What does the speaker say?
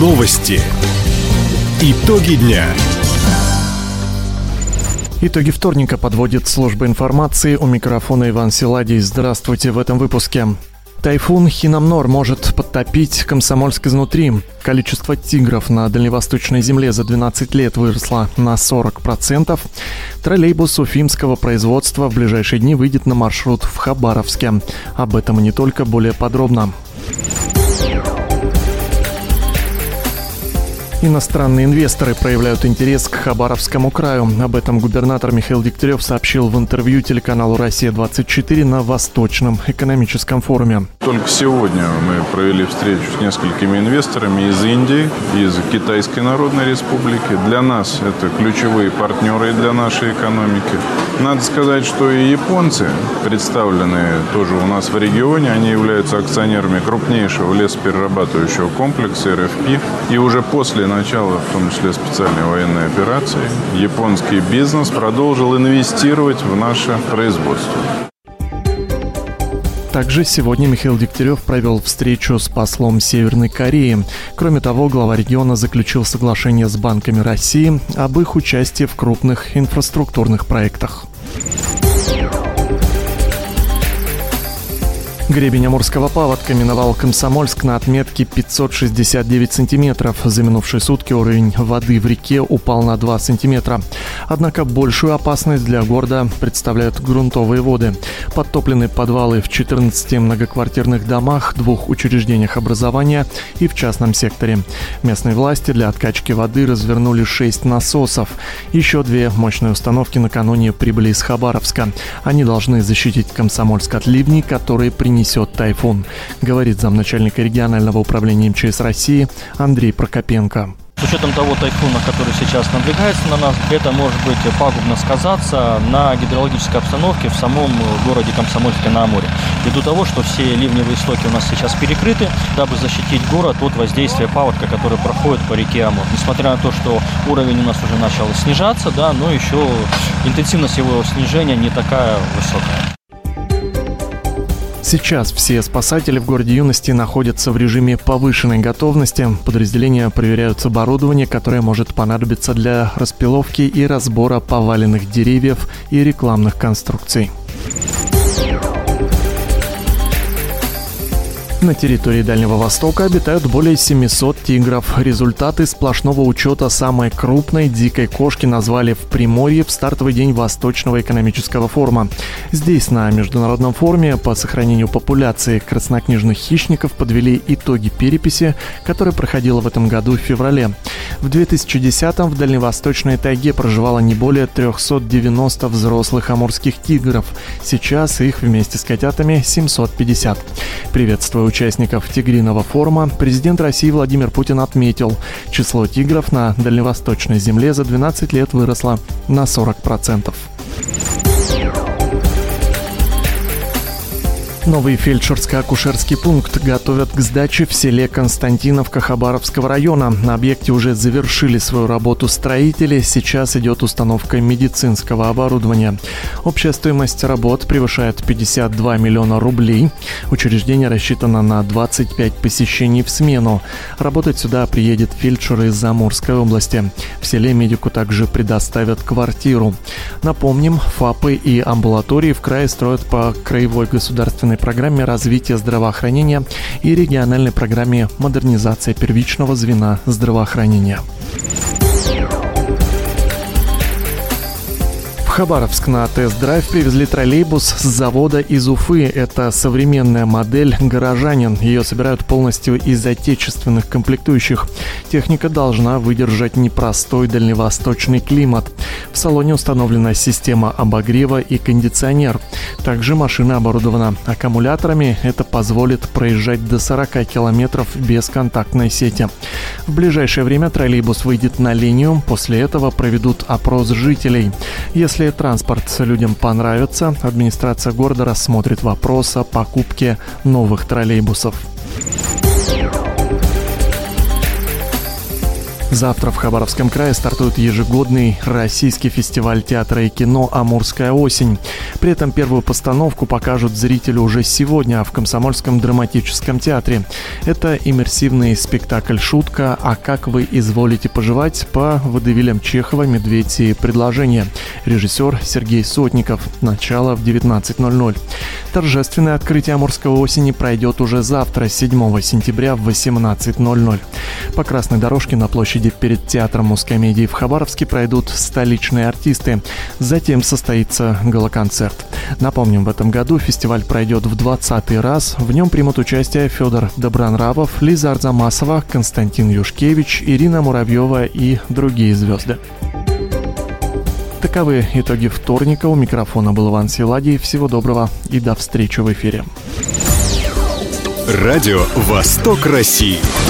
Новости. Итоги дня. Итоги вторника подводит служба информации. У микрофона Иван Силадий. Здравствуйте в этом выпуске. Тайфун Хинамнор может подтопить Комсомольск изнутри. Количество тигров на дальневосточной земле за 12 лет выросло на 40%. Троллейбус уфимского производства в ближайшие дни выйдет на маршрут в Хабаровске. Об этом и не только, более подробно. Иностранные инвесторы проявляют интерес к Хабаровскому краю. Об этом губернатор Михаил Дегтярев сообщил в интервью телеканалу «Россия-24» на Восточном экономическом форуме. Только сегодня мы провели встречу с несколькими инвесторами из Индии, из Китайской Народной Республики. Для нас это ключевые партнеры для нашей экономики. Надо сказать, что и японцы, представленные тоже у нас в регионе, они являются акционерами крупнейшего лесоперерабатывающего комплекса РФП. И уже после начала, в том числе специальной военной операции, японский бизнес продолжил инвестировать в наше производство. Также сегодня Михаил Дегтярев провел встречу с послом Северной Кореи. Кроме того, глава региона заключил соглашение с банками России об их участии в крупных инфраструктурных проектах. Гребень Амурского паводка миновал Комсомольск на отметке 569 сантиметров. За минувшие сутки уровень воды в реке упал на 2 сантиметра. Однако большую опасность для города представляют грунтовые воды. Подтоплены подвалы в 14 многоквартирных домах, двух учреждениях образования и в частном секторе. Местные власти для откачки воды развернули 6 насосов. Еще две мощные установки накануне прибыли из Хабаровска. Они должны защитить Комсомольск от ливней, которые принесли несет тайфун, говорит замначальника регионального управления МЧС России Андрей Прокопенко. С учетом того тайфуна, который сейчас надвигается на нас, это может быть пагубно сказаться на гидрологической обстановке в самом городе Комсомольске на Амуре. Ввиду того, что все ливневые стоки у нас сейчас перекрыты, дабы защитить город от воздействия паводка, который проходит по реке Амур. Несмотря на то, что уровень у нас уже начал снижаться, да, но еще интенсивность его снижения не такая высокая. Сейчас все спасатели в городе Юности находятся в режиме повышенной готовности. Подразделения проверяют оборудование, которое может понадобиться для распиловки и разбора поваленных деревьев и рекламных конструкций. На территории Дальнего Востока обитают более 700 тигров. Результаты сплошного учета самой крупной дикой кошки назвали в Приморье в стартовый день Восточного экономического форума. Здесь на международном форуме по сохранению популяции краснокнижных хищников подвели итоги переписи, которая проходила в этом году в феврале. В 2010-м в дальневосточной тайге проживало не более 390 взрослых амурских тигров. Сейчас их вместе с котятами 750. Приветствую участников Тигриного форума, президент России Владимир Путин отметил, число тигров на дальневосточной земле за 12 лет выросло на 40%. Новый фельдшерско-акушерский пункт готовят к сдаче в селе Константиновка Хабаровского района. На объекте уже завершили свою работу строители, сейчас идет установка медицинского оборудования. Общая стоимость работ превышает 52 миллиона рублей. Учреждение рассчитано на 25 посещений в смену. Работать сюда приедет фельдшер из Амурской области. В селе медику также предоставят квартиру. Напомним, ФАПы и амбулатории в крае строят по краевой государственной программе развития здравоохранения и региональной программе модернизации первичного звена здравоохранения. Хабаровск на тест-драйв привезли троллейбус с завода из Уфы. Это современная модель «Горожанин». Ее собирают полностью из отечественных комплектующих. Техника должна выдержать непростой дальневосточный климат. В салоне установлена система обогрева и кондиционер. Также машина оборудована аккумуляторами. Это позволит проезжать до 40 километров без контактной сети. В ближайшее время троллейбус выйдет на линию. После этого проведут опрос жителей. Если транспорт людям понравится, администрация города рассмотрит вопрос о покупке новых троллейбусов. Завтра в Хабаровском крае стартует ежегодный российский фестиваль театра и кино «Амурская осень». При этом первую постановку покажут зрителю уже сегодня в Комсомольском драматическом театре. Это иммерсивный спектакль «Шутка. А как вы изволите поживать» по водевилям Чехова «Медведь и предложение». Режиссер Сергей Сотников. Начало в 19.00. Торжественное открытие «Амурской осени» пройдет уже завтра, 7 сентября в 18.00. По красной дорожке на площади перед театром Мускомедии в Хабаровске пройдут столичные артисты. Затем состоится галоконцерт. Напомним, в этом году фестиваль пройдет в 20 раз. В нем примут участие Федор Добронравов, Лиза Арзамасова, Константин Юшкевич, Ирина Муравьева и другие звезды. Таковы итоги вторника. У микрофона был Иван Силадий. Всего доброго и до встречи в эфире. Радио «Восток России».